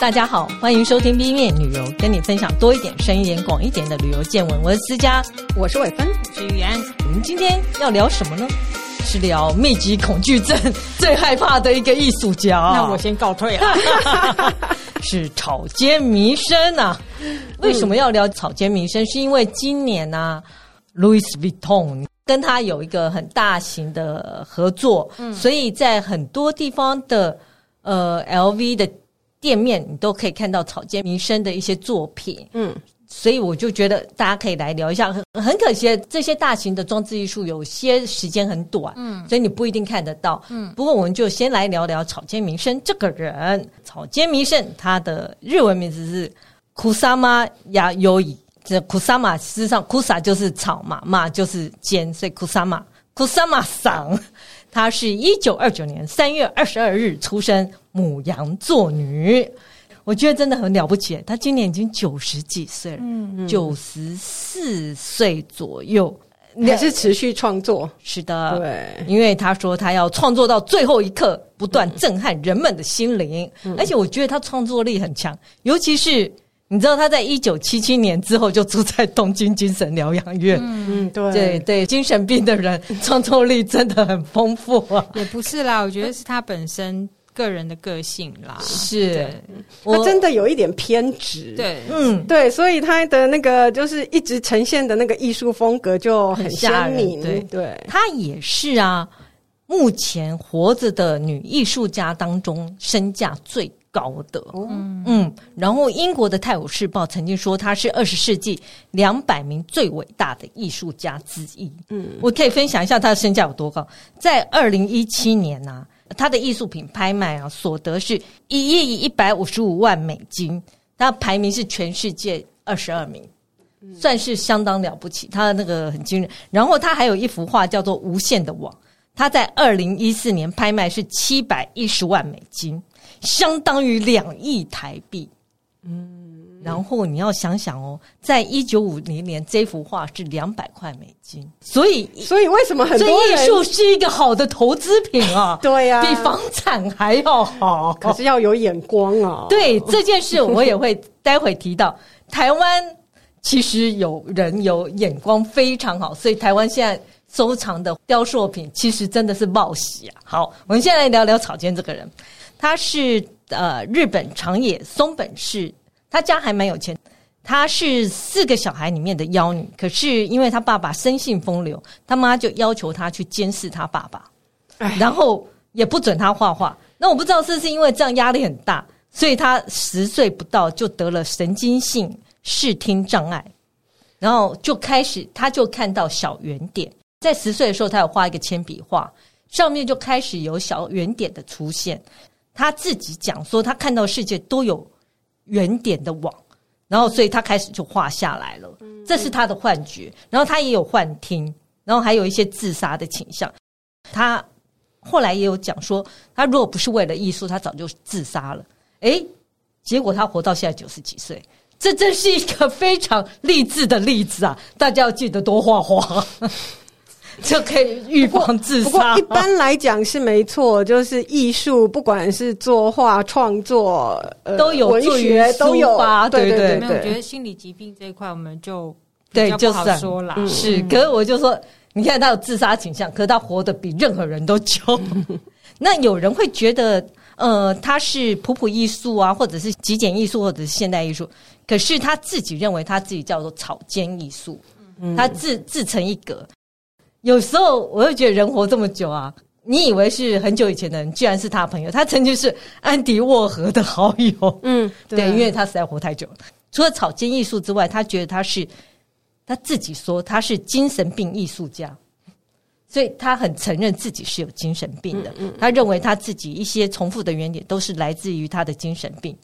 大家好，欢迎收听 B 面旅游，跟你分享多一点、深一点、广一点的旅游见闻。我是思佳，我是伟芬，我是玉安。我们今天要聊什么呢？是聊密集恐惧症最害怕的一个艺术家。那我先告退了。是草间弥生啊。为什么要聊草间弥生？是因为今年呢、啊、Louis Vuitton 跟他有一个很大型的合作，嗯、所以在很多地方的呃 LV 的。店面你都可以看到草间弥生的一些作品，嗯，所以我就觉得大家可以来聊一下。很很可惜，这些大型的装置艺术有些时间很短，嗯，所以你不一定看得到，嗯。不过我们就先来聊聊草间弥生这个人。草间弥生他的日文名字是 Kusama Yayoi，这 Kusama 事实上 Kusa 就是草嘛，嘛就是间，所以 Kusama Kusama 桑。他是一九二九年三月二十二日出生，牡羊座女。我觉得真的很了不起。她今年已经九十几岁了，嗯，九十四岁左右，还是持续创作。是的，对，因为她说她要创作到最后一刻，不断震撼人们的心灵。嗯，而且我觉得她创作力很强，尤其是。你知道他在一九七七年之后就住在东京精神疗养院。嗯，对对对，精神病的人创作力真的很丰富啊。也不是啦，我觉得是他本身个人的个性啦。是，对他真的有一点偏执。对，嗯，对，所以他的那个就是一直呈现的那个艺术风格就很鲜明。对对，他也是啊，目前活着的女艺术家当中身价最高的，嗯嗯，然后英国的《泰晤士报》曾经说他是二十世纪两百名最伟大的艺术家之一。嗯，我可以分享一下他的身价有多高。在二零一七年呢、啊，他的艺术品拍卖啊，所得是一亿一百五十五万美金，他排名是全世界二十二名，算是相当了不起。他的那个很惊人。然后他还有一幅画叫做《无限的网》，他在二零一四年拍卖是七百一十万美金。相当于两亿台币，嗯，然后你要想想哦，在一九五零年这幅画是两百块美金，所以所以为什么很多艺术是一个好的投资品啊？对呀、啊，比房产还要好，可是要有眼光啊。对这件事，我也会待会提到。台湾其实有人有眼光非常好，所以台湾现在收藏的雕塑品其实真的是冒喜啊。好，我们现在来聊聊草间这个人。他是呃日本长野松本市，他家还蛮有钱。他是四个小孩里面的幺女，可是因为他爸爸生性风流，他妈就要求他去监视他爸爸，然后也不准他画画。那我不知道是不是因为这样压力很大，所以他十岁不到就得了神经性视听障碍，然后就开始他就看到小圆点，在十岁的时候，他有画一个铅笔画，上面就开始有小圆点的出现。他自己讲说，他看到世界都有圆点的网，然后所以他开始就画下来了。这是他的幻觉，然后他也有幻听，然后还有一些自杀的倾向。他后来也有讲说，他如果不是为了艺术，他早就自杀了。诶，结果他活到现在九十几岁，这真是一个非常励志的例子啊！大家要记得多画画。就可以预防自杀。不过一般来讲是没错，就是艺术，不管是作画创作，呃，都有文学都有吧？对对对，我觉得心理疾病这一块我们就比较不好说啦。是，可是我就说，你看他有自杀倾向，可是他活得比任何人都久。那有人会觉得，呃，他是普普艺术啊，或者是极简艺术，或者是现代艺术。可是他自己认为他自己叫做草间艺术，他自自成一格。有时候我会觉得人活这么久啊，你以为是很久以前的人，居然是他朋友。他曾经是安迪沃荷的好友，嗯，对，对，因为他实在活太久了。除了草间艺术之外，他觉得他是他自己说他是精神病艺术家，所以他很承认自己是有精神病的。嗯，他认为他自己一些重复的原点都是来自于他的精神病。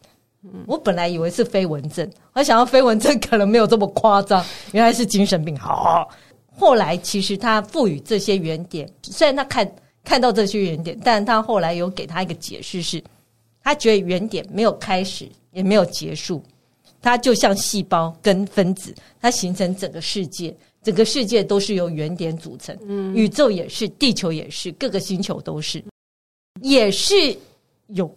我本来以为是飞蚊症，我想要飞蚊症可能没有这么夸张，原来是精神病。好。后来，其实他赋予这些原点，虽然他看看到这些原点，但他后来有给他一个解释，是他觉得原点没有开始，也没有结束，它就像细胞跟分子，它形成整个世界，整个世界都是由原点组成，嗯，宇宙也是，地球也是，各个星球都是，也是有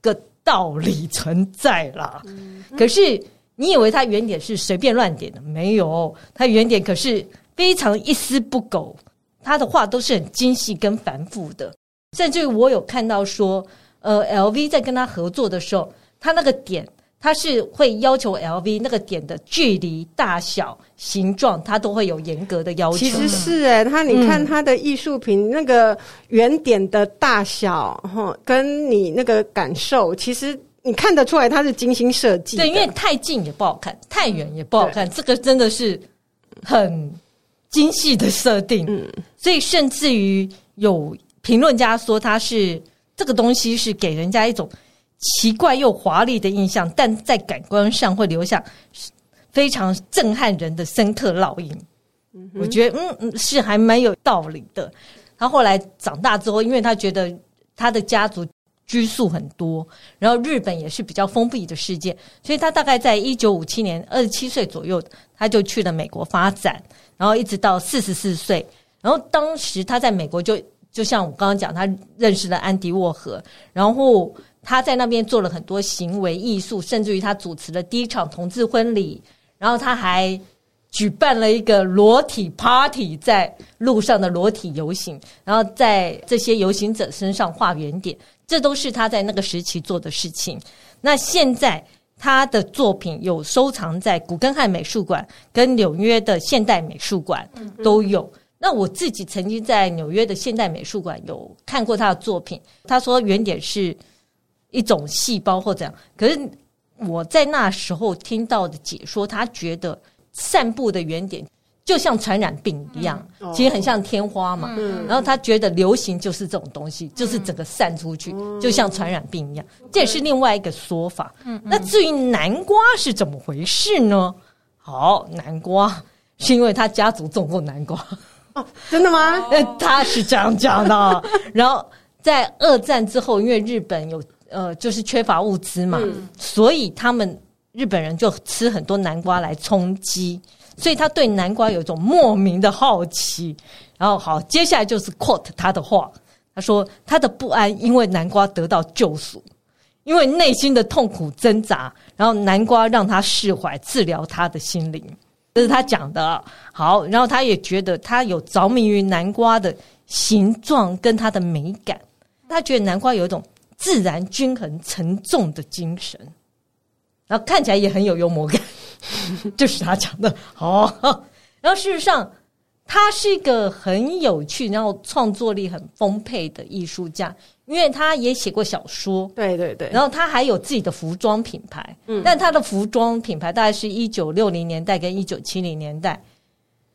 个道理存在啦。嗯、可是你以为它原点是随便乱点的？没有，它原点可是非常一丝不苟，他的画都是很精细跟繁复的。甚至于我有看到说，呃，LV 在跟他合作的时候，他那个点。他是会要求 LV 那个点的距离、大小、形状，他都会有严格的要求。其实是哎、欸，他你看他的艺术品那个圆点的大小，哈，跟你那个感受，其实你看得出来，它是精心设计。对，因为太近也不好看，太远也不好看，这个真的是很精细的设定。嗯，所以甚至于有评论家说，他是这个东西是给人家一种。奇怪又华丽的印象，但在感官上会留下非常震撼人的深刻烙印。嗯、我觉得，嗯嗯，是还蛮有道理的。他后来长大之后，因为他觉得他的家族拘束很多，然后日本也是比较封闭的世界，所以他大概在一九五七年二十七岁左右，他就去了美国发展，然后一直到四十四岁。然后当时他在美国就就像我刚刚讲，他认识了安迪沃荷，然后。他在那边做了很多行为艺术，甚至于他主持了第一场同志婚礼，然后他还举办了一个裸体 party，在路上的裸体游行，然后在这些游行者身上画圆点，这都是他在那个时期做的事情。那现在他的作品有收藏在古根汉美术馆跟纽约的现代美术馆都有。那我自己曾经在纽约的现代美术馆有看过他的作品，他说原点是。一种细胞或怎样，可是我在那时候听到的解说，他觉得散步的原点就像传染病一样，嗯、其实很像天花嘛。嗯、然后他觉得流行就是这种东西，嗯、就是整个散出去，嗯、就像传染病一样。嗯、这也是另外一个说法。嗯、那至于南瓜是怎么回事呢？好，南瓜是因为他家族种过南瓜。哦，真的吗？他是这样讲的。然后在二战之后，因为日本有。呃，就是缺乏物资嘛，嗯、所以他们日本人就吃很多南瓜来充饥，所以他对南瓜有一种莫名的好奇。然后好，接下来就是 quote 他的话，他说他的不安因为南瓜得到救赎，因为内心的痛苦挣扎，然后南瓜让他释怀，治疗他的心灵，这是他讲的。好，然后他也觉得他有着迷于南瓜的形状跟它的美感，他觉得南瓜有一种。自然、均衡、沉重的精神，然后看起来也很有幽默感，就是他讲的。好，然后事实上，他是一个很有趣，然后创作力很丰沛的艺术家，因为他也写过小说，对对对。然后他还有自己的服装品牌，嗯，但他的服装品牌大概是一九六零年代跟一九七零年代，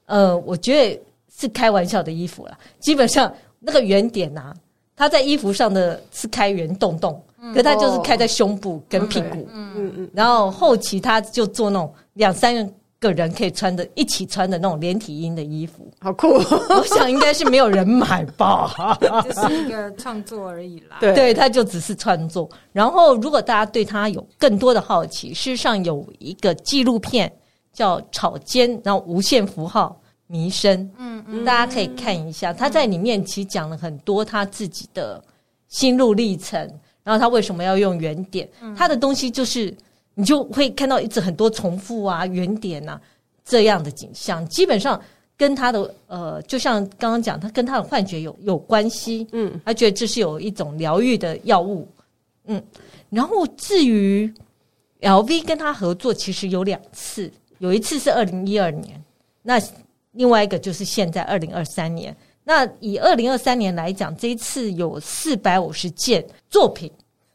呃，我觉得是开玩笑的衣服了，基本上那个圆点呐、啊。他在衣服上的是开圆洞洞，嗯、可他就是开在胸部跟屁股，嗯。嗯嗯，然后后期他就做那种两三个人可以穿的，一起穿的那种连体婴的衣服，好酷！我想应该是没有人买吧，就是一个创作而已啦。对，对，他就只是创作。然后，如果大家对他有更多的好奇，事实上有一个纪录片叫《草间》，然后无限符号。迷生，嗯，嗯，大家可以看一下，他在里面其实讲了很多他自己的心路历程，然后他为什么要用圆点，嗯、他的东西就是你就会看到一直很多重复啊，圆点啊这样的景象，基本上跟他的呃，就像刚刚讲，他跟他的幻觉有有关系，嗯，他觉得这是有一种疗愈的药物，嗯，然后至于 LV 跟他合作，其实有两次，有一次是二零一二年，那。另外一个就是现在二零二三年，那以二零二三年来讲，这一次有四百五十件作品，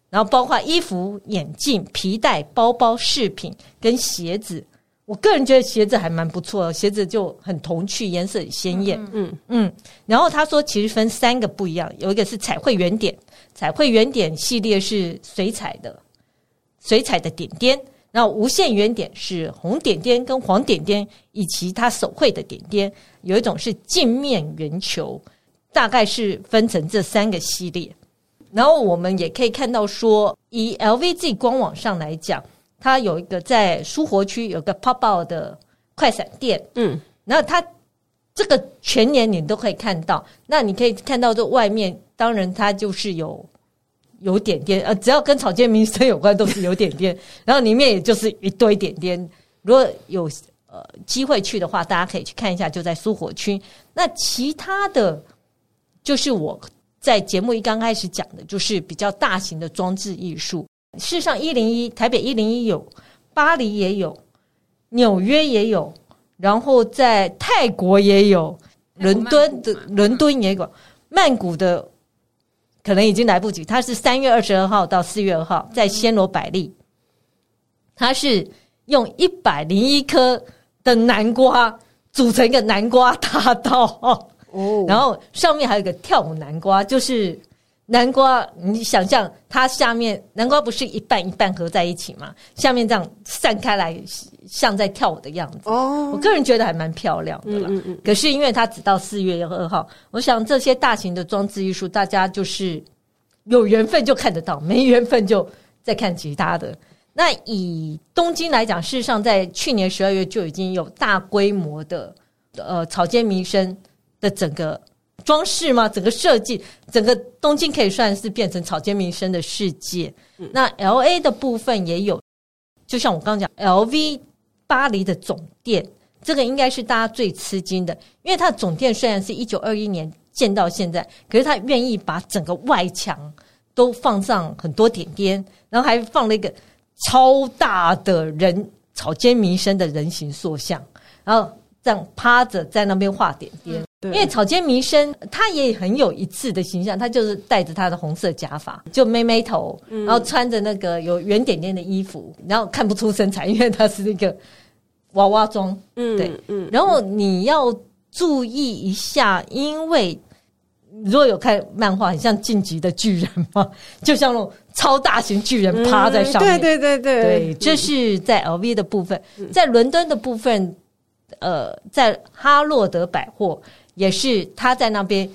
然后包括衣服、眼镜、皮带、包包、饰品跟鞋子。我个人觉得鞋子还蛮不错的，鞋子就很童趣，颜色很鲜艳。嗯嗯，嗯。然后他说，其实分三个不一样，有一个是彩绘圆点，彩绘圆点系列是水彩的，水彩的点点。然后无限圆点是红点点跟黄点点，以及它手绘的点点，有一种是镜面圆球，大概是分成这三个系列。然后我们也可以看到说，以 LV 自己官网上来讲，它有一个在苏活区有个 pop out 的快闪店，嗯，然后它这个全年你都可以看到。那你可以看到这外面，当然它就是有。有点点，呃，只要跟草间弥生有关都是有点点，然后里面也就是一堆点点。如果有呃机会去的话，大家可以去看一下，就在苏火区。那其他的，就是我在节目一刚开始讲的，就是比较大型的装置艺术。事实上，一零一台北一零一有，巴黎也有，纽约也有，然后在泰国也有，伦敦的伦敦也有，曼谷的。可能已经来不及。它是三月二十二号到四月二号在暹罗百利，它是用一百零一颗的南瓜组成一个南瓜大道哦，然后上面还有一个跳舞南瓜，就是南瓜，你想象它下面南瓜不是一半一半合在一起吗？下面这样散开来，像在跳舞的样子哦。我个人觉得还蛮漂亮的了。嗯嗯。可是因为它只到四月二号，我想这些大型的装置艺术，大家就是有缘分就看得到，没缘分就再看其他的。那以东京来讲，事实上在去年十二月就已经有大规模的呃草间弥生的整个。装饰吗？整个设计，整个东京可以算是变成草间弥生的世界。嗯、那 L A 的部分也有，就像我刚刚讲，L V 巴黎的总店，这个应该是大家最吃惊的，因为它的总店虽然是一九二一年建到现在，可是他愿意把整个外墙都放上很多点点，然后还放了一个超大的人草间弥生的人形塑像，然后这样趴着在那边画点点。嗯因为草间弥生他也很有一致的形象，他就是戴着他的红色假发，就妹妹头，然后穿着那个有圆点点的衣服，然后看不出身材，因为他是那个娃娃装。嗯，对，嗯。然后你要注意一下，因为如果有看漫画，很像进击的巨人嘛，就像那种超大型巨人趴在上面。对对对对，对，这是在 LV 的部分，在伦敦的部分，呃，在哈洛德百货。也是他在那边，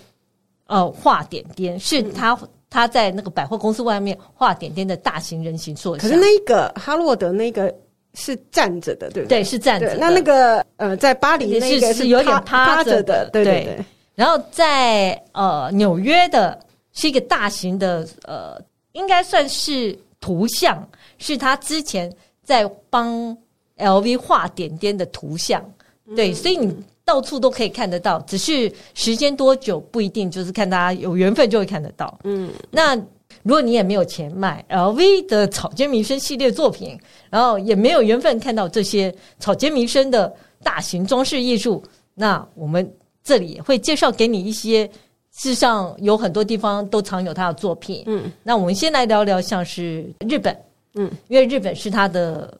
呃，画点点，是他、嗯、他在那个百货公司外面画点点的大型人形塑像。可是那个哈洛德那个是站着的，对不对？对，是站着。那那个呃，在巴黎那个是有点趴着的，对对对。然后在呃纽约的是一个大型的呃，应该算是图像，是他之前在帮 LV 画点点的图像。对，所以你。到处都可以看得到，只是时间多久不一定，就是看大家有缘分就会看得到。嗯，那如果你也没有钱买 LV 的草间弥生系列作品，然后也没有缘分看到这些草间弥生的大型装饰艺术，那我们这里也会介绍给你一些，事实上有很多地方都藏有他的作品。嗯，那我们先来聊聊，像是日本，嗯，因为日本是他的。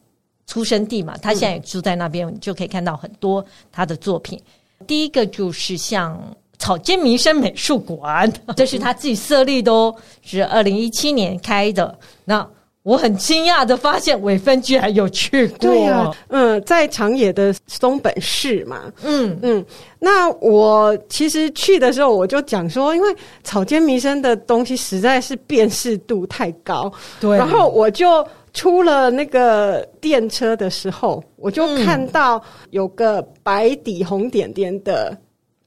出生地嘛，他现在也住在那边，你就可以看到很多他的作品。第一个就是像草间弥生美术馆，这是他自己设立的哦，是二零一七年开的。那我很惊讶的发现，伟芬居然有去过。对呀，嗯，在长野的松本市嘛，嗯嗯。那我其实去的时候，我就讲说，因为草间弥生的东西实在是辨识度太高，对，然后我就。出了那个电车的时候，我就看到有个白底红点点的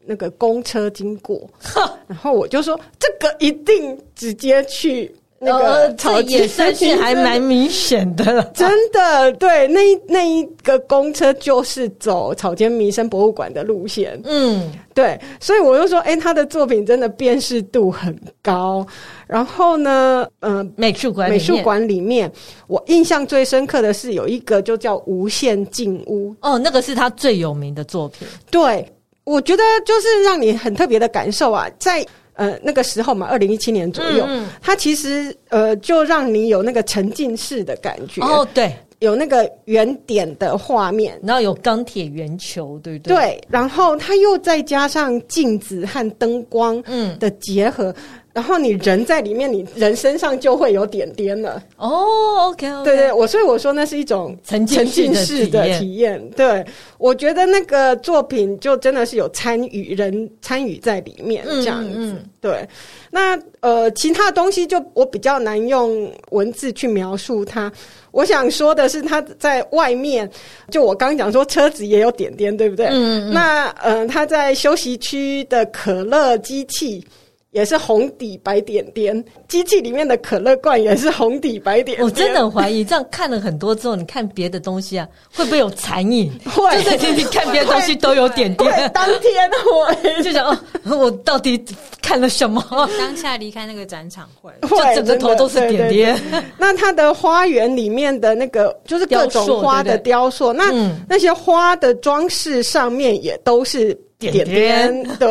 那个公车经过，嗯、然后我就说这个一定直接去。那个草间算是 还蛮明显的，真的对，那那一个公车就是走草间弥生博物馆的路线，嗯，对，所以我就说，哎、欸，他的作品真的辨识度很高。然后呢，嗯、呃，美术馆美术馆里面，我印象最深刻的是有一个就叫无限镜屋，哦，那个是他最有名的作品。对，我觉得就是让你很特别的感受啊，在。呃，那个时候嘛，二零一七年左右，嗯、它其实呃，就让你有那个沉浸式的感觉。哦，对，有那个圆点的画面，然后有钢铁圆球，对不对？对，然后它又再加上镜子和灯光嗯的结合。嗯然后你人在里面，你人身上就会有点点了。哦，OK，OK，对对，我所以我说那是一种沉浸式的体验。对，我觉得那个作品就真的是有参与人参与在里面这样子。嗯嗯、对，那呃，其他东西就我比较难用文字去描述它。我想说的是，它在外面，就我刚讲说车子也有点点，对不对？嗯嗯。那呃，它在休息区的可乐机器。也是红底白点点，机器里面的可乐罐也是红底白点点。我真的怀疑，这样看了很多之后，你看别的东西啊，会不会有残影？会，就是你看别的东西都有点点。当天会就想哦，我到底看了什么？当下离开那个展场会，就整个头都是点点。对对对，那它的花园里面的那个就是各种花的雕塑，那、嗯、那些花的装饰上面也都是点点。点点对，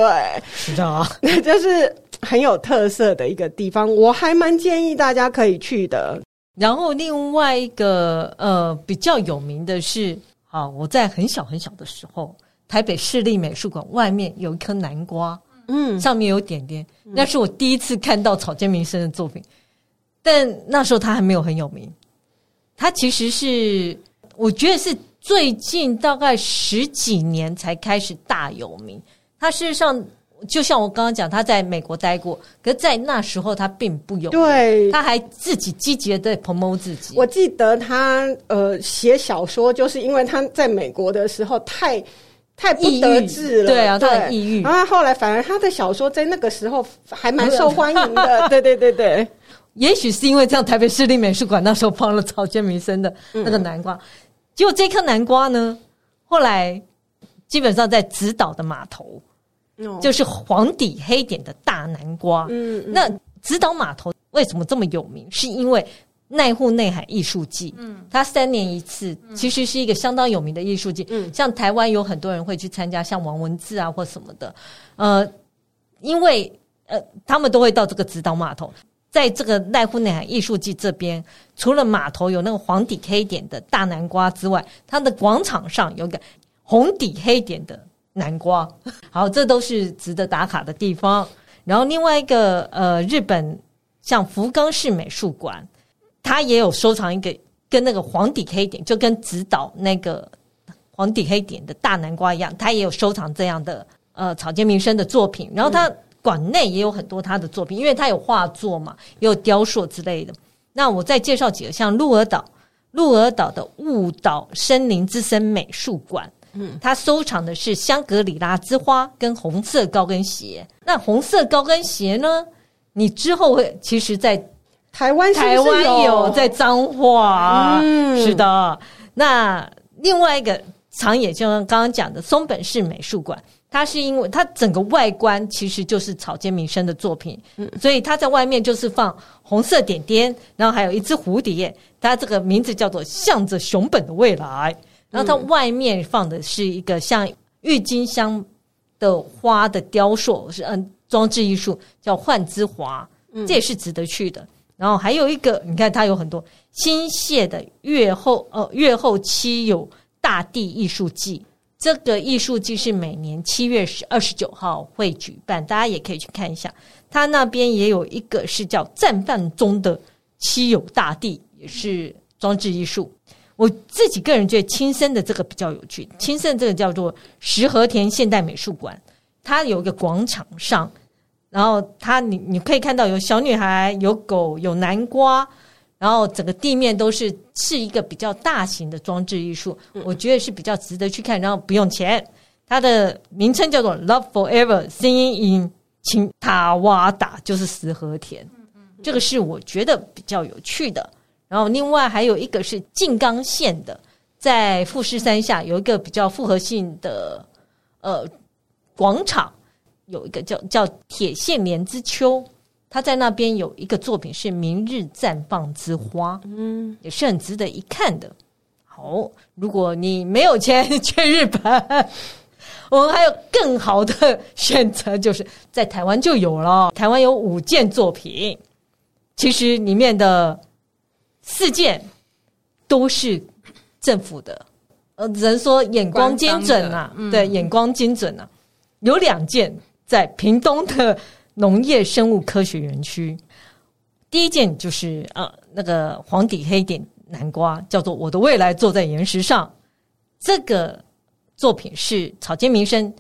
是的啊，那 就是。很有特色的一个地方，我还蛮建议大家可以去的。然后另外一个呃比较有名的是，啊，我在很小很小的时候，台北市立美术馆外面有一颗南瓜，嗯，上面有点点，那是我第一次看到草间弥生的作品，但那时候他还没有很有名。他其实是我觉得是最近大概十几年才开始大有名。他事实上。就像我刚刚讲，他在美国待过，可是在那时候他并不有，对，他还自己积极的在 promote 自己。我记得他呃写小说，就是因为他在美国的时候太太不得志了，对啊，他很抑郁。然后后来反而他的小说在那个时候还蛮受欢迎的，对对对对。也许是因为这样，台北市立美术馆那时候放了草间弥生的那个南瓜，嗯、结果这颗南瓜呢，后来基本上在直岛的码头。就是黄底黑点的大南瓜。嗯，那直岛码头为什么这么有名？是因为奈户内海艺术季。嗯，它三年一次，其实是一个相当有名的艺术季。嗯，像台湾有很多人会去参加，像王文志啊或什么的。呃，因为呃，他们都会到这个直岛码头，在这个奈户内海艺术季这边，除了码头有那个黄底黑点的大南瓜之外，它的广场上有个红底黑点的。南瓜，好，这都是值得打卡的地方。然后另外一个，呃，日本像福冈市美术馆，它也有收藏一个跟那个黄底黑点，就跟直岛那个黄底黑点的大南瓜一样，它也有收藏这样的呃草间弥生的作品。然后它馆内也有很多他的作品，因为他有画作嘛，也有雕塑之类的。那我再介绍几个，像鹿儿岛，鹿儿岛的雾岛森林之森美术馆。嗯，他收藏的是香格里拉之花跟红色高跟鞋。那红色高跟鞋呢？你之后会其实，在台湾台湾有在彰化，嗯，是的。那另外一个长野，就像刚刚讲的松本市美术馆，它是因为它整个外观其实就是草间弥生的作品，嗯，所以它在外面就是放红色点点，然后还有一只蝴蝶，它这个名字叫做向着熊本的未来。然后它外面放的是一个像郁金香的花的雕塑，是嗯装置艺术，叫幻之华，这也是值得去的。然后还有一个，你看它有很多新泻的月后呃月后期有大地艺术季，这个艺术季是每年七月十二十九号会举办，大家也可以去看一下。它那边也有一个是叫绽放中的稀有大地，也是装置艺术。我自己个人觉得青森的这个比较有趣。青森这个叫做石和田现代美术馆，它有一个广场上，然后它你你可以看到有小女孩、有狗、有南瓜，然后整个地面都是是一个比较大型的装置艺术，我觉得是比较值得去看，然后不用钱。它的名称叫做 Love Forever Singing in 青塔瓦达，就是石和田，这个是我觉得比较有趣的。然后，另外还有一个是静冈县的，在富士山下有一个比较复合性的呃广场，有一个叫叫铁线莲之丘，他在那边有一个作品是明日绽放之花，嗯，也是很值得一看的。好，如果你没有钱 去日本，我们还有更好的选择，就是在台湾就有了。台湾有五件作品，其实里面的。四件都是政府的，呃，只能说眼光精准啊，嗯、对，眼光精准啊。有两件在屏东的农业生物科学园区，第一件就是呃那个黄底黑点南瓜，叫做《我的未来坐在岩石上》。这个作品是草间弥生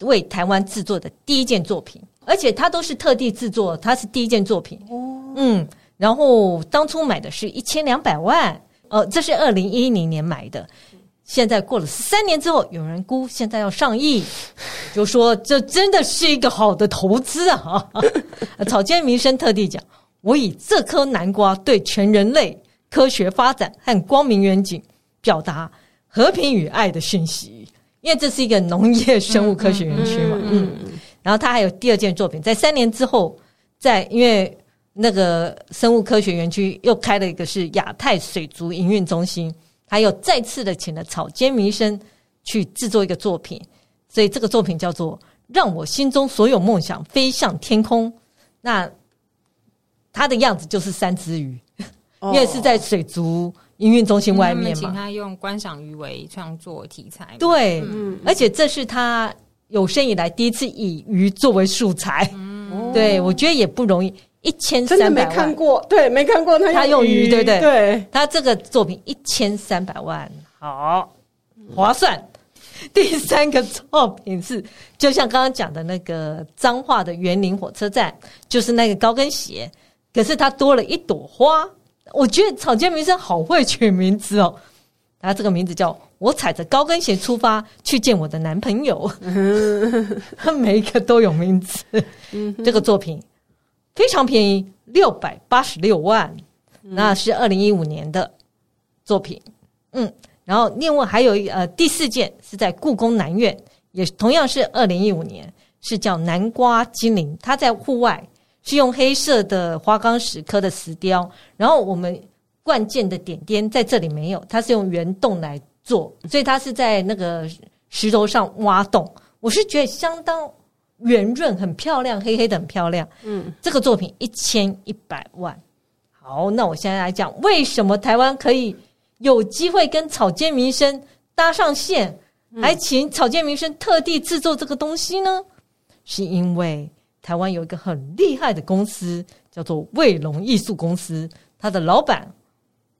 为台湾制作的第一件作品，而且它都是特地制作，它是第一件作品。哦，嗯。然后当初买的是一千两百万，呃，这是二零一零年买的，现在过了十三年之后，有人估现在要上亿，就说这真的是一个好的投资啊！草间弥生特地讲，我以这颗南瓜对全人类科学发展和光明远景表达和平与爱的讯息，因为这是一个农业生物科学园区嘛。嗯，然后他还有第二件作品，在三年之后，在因为那个生物科学园区又开了一个是亚太水族营运中心。还有再次的请了草间弥生去制作一个作品，所以这个作品叫做《让我心中所有梦想飞向天空》。那它的样子就是三只鱼，因为是在水族营运中心外面嘛。请他用观赏鱼为创作题材，对，嗯，而且这是他有生以来第一次以鱼作为素材，嗯，对，我觉得也不容易。一千三百万，真的没看过，对，没看过他，他用鱼，对不对？对，他这个作品一千三百万，好划算。嗯、第三个作品是，就像刚刚讲的那个彰化的园林火车站，就是那个高跟鞋，可是它多了一朵花。我觉得草间弥生好会取名字哦，他这个名字叫我踩着高跟鞋出发去见我的男朋友，他 每一个都有名字。这个作品。非常便宜，六百八十六万，那是二零一五年的作品。嗯，然后另外还有一呃第四件是在故宫南院，也同样是二零一五年，是叫南瓜精灵。它在户外是用黑色的花岗石刻的石雕，然后我们灌件的点点在这里没有，它是用圆洞来做，所以它是在那个石头上挖洞。我是觉得相当。圆润很漂亮，黑黑的很漂亮。嗯，这个作品一千一百万。好，那我现在来讲，为什么台湾可以有机会跟草间弥生搭上线，还请草间弥生特地制作这个东西呢？是因为台湾有一个很厉害的公司，叫做卫龙艺术公司，他的老板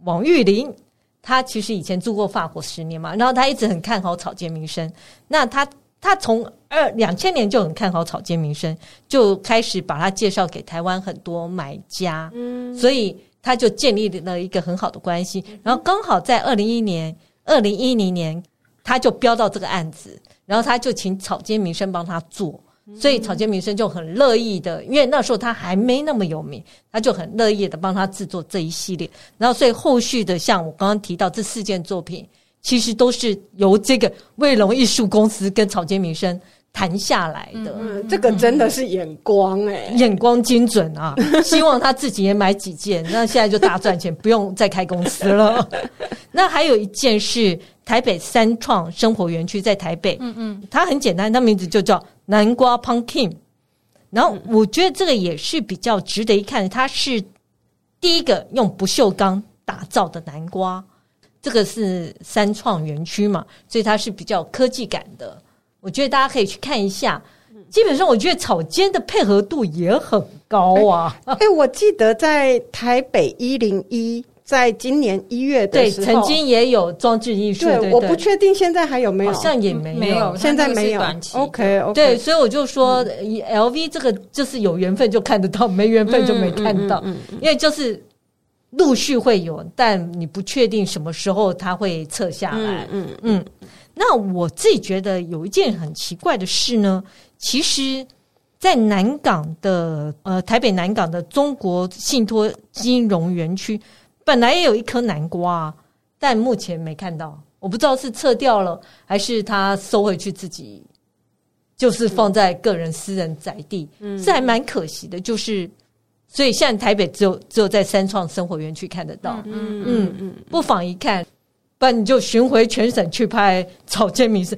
王玉林，他其实以前住过法国十年嘛，然后他一直很看好草间弥生，那他。他从二两千年就很看好草间弥生，就开始把他介绍给台湾很多买家，嗯，所以他就建立了一个很好的关系。然后刚好在二零一一年、二零一零年，他就标到这个案子，然后他就请草间弥生帮他做，所以草间弥生就很乐意的，因为那时候他还没那么有名，他就很乐意的帮他制作这一系列。然后所以后续的，像我刚刚提到这四件作品。其实都是由这个卫龙艺术公司跟草间弥生谈下来的。嗯，这个真的是眼光哎、欸，眼光精准啊！希望他自己也买几件，那现在就大赚钱，不用再开公司了。那还有一件是台北三创生活园区，在台北，嗯嗯，它很简单，它名字就叫南瓜 Pumpkin。然后我觉得这个也是比较值得一看，它是第一个用不锈钢打造的南瓜。这个是三创园区嘛，所以它是比较科技感的。我觉得大家可以去看一下。基本上，我觉得草间的配合度也很高啊。哎、欸欸，我记得在台北一零一，在今年一月的时候，对，曾经也有装置艺术。对，对，对，我不确定现在还有没有，好像也没有，没有现在没有。OK，OK，、okay, okay. 对，所以我就说，LV 这个就是有缘分就看得到，没缘分就没看到，嗯嗯嗯嗯、因为就是。陆续会有，但你不确定什么时候它会撤下来。嗯嗯嗯。那我自己觉得有一件很奇怪的事呢，其实，在南港的呃台北南港的中国信托金融园区，本来也有一颗南瓜，但目前没看到，我不知道是撤掉了还是他收回去自己，就是放在个人私人宅地，嗯，这还蛮可惜的，就是。所以现在台北只有只有在三创生活园区看得到，嗯嗯嗯，不妨一看，不然你就巡回全省去拍草间弥生。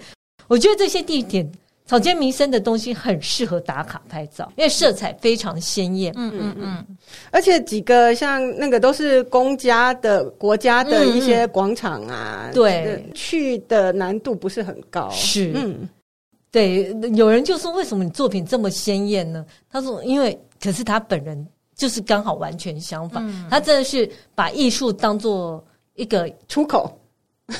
我觉得这些地点草间弥生的东西很适合打卡拍照，因为色彩非常鲜艳，嗯嗯嗯，而且几个像那个都是公家的国家的一些广场啊，嗯、对，去的难度不是很高，是，嗯，对，有人就说为什么你作品这么鲜艳呢？他说因为可是他本人。就是刚好完全相反，嗯、他真的是把艺术当做一个出口。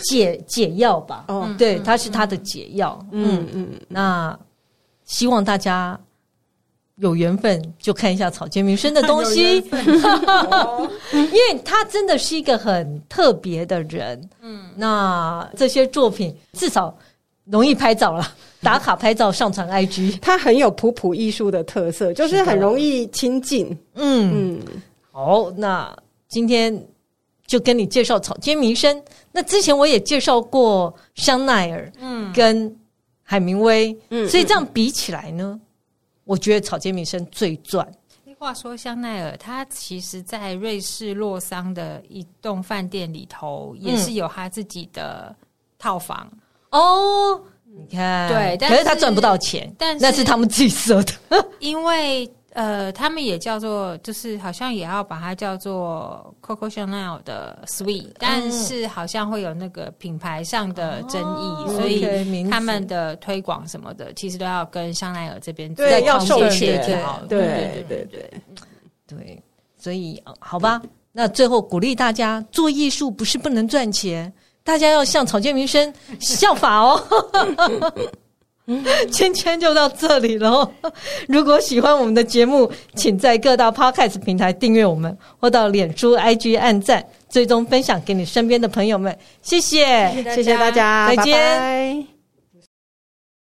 解 解药吧？哦，对，他是他的解药。嗯。嗯，嗯，那希望大家有缘分就看一下草间弥生的东西，因为他真的是一个很特别的人。嗯，那这些作品至少容易拍照了，打卡拍照上传 IG，它很有普普艺术的特色，就是很容易亲近。嗯嗯，好，那今天就跟你介绍草间弥生。那之前我也介绍过香奈儿，嗯，跟海明威，嗯，所以这样比起来呢？我觉得草间弥生最赚。话说香奈儿，它其实，在瑞士洛桑的一栋饭店里头，也是有他自己的套房、嗯、哦。你看，对，但是，可是他赚不到钱，但是那是他们自己设的，因为。呃，他们也叫做，就是好像也要把它叫做 Coco Chanel 的 Sweet，、嗯但是好像会有那个品牌上的争议，哦、所以他们的推广什么的，其实都要跟香奈儿这边对要授权，对对对对对，所以好吧，那最后鼓励大家做艺术不是不能赚钱，大家要向草间弥生 效法哦。今天就到这里了。如果喜欢我们的节目，请在各大 Podcast 平台订阅我们，或到脸书、IG 按赞，最终分享给你身边的朋友们。谢谢，谢谢大家，再见。拜拜。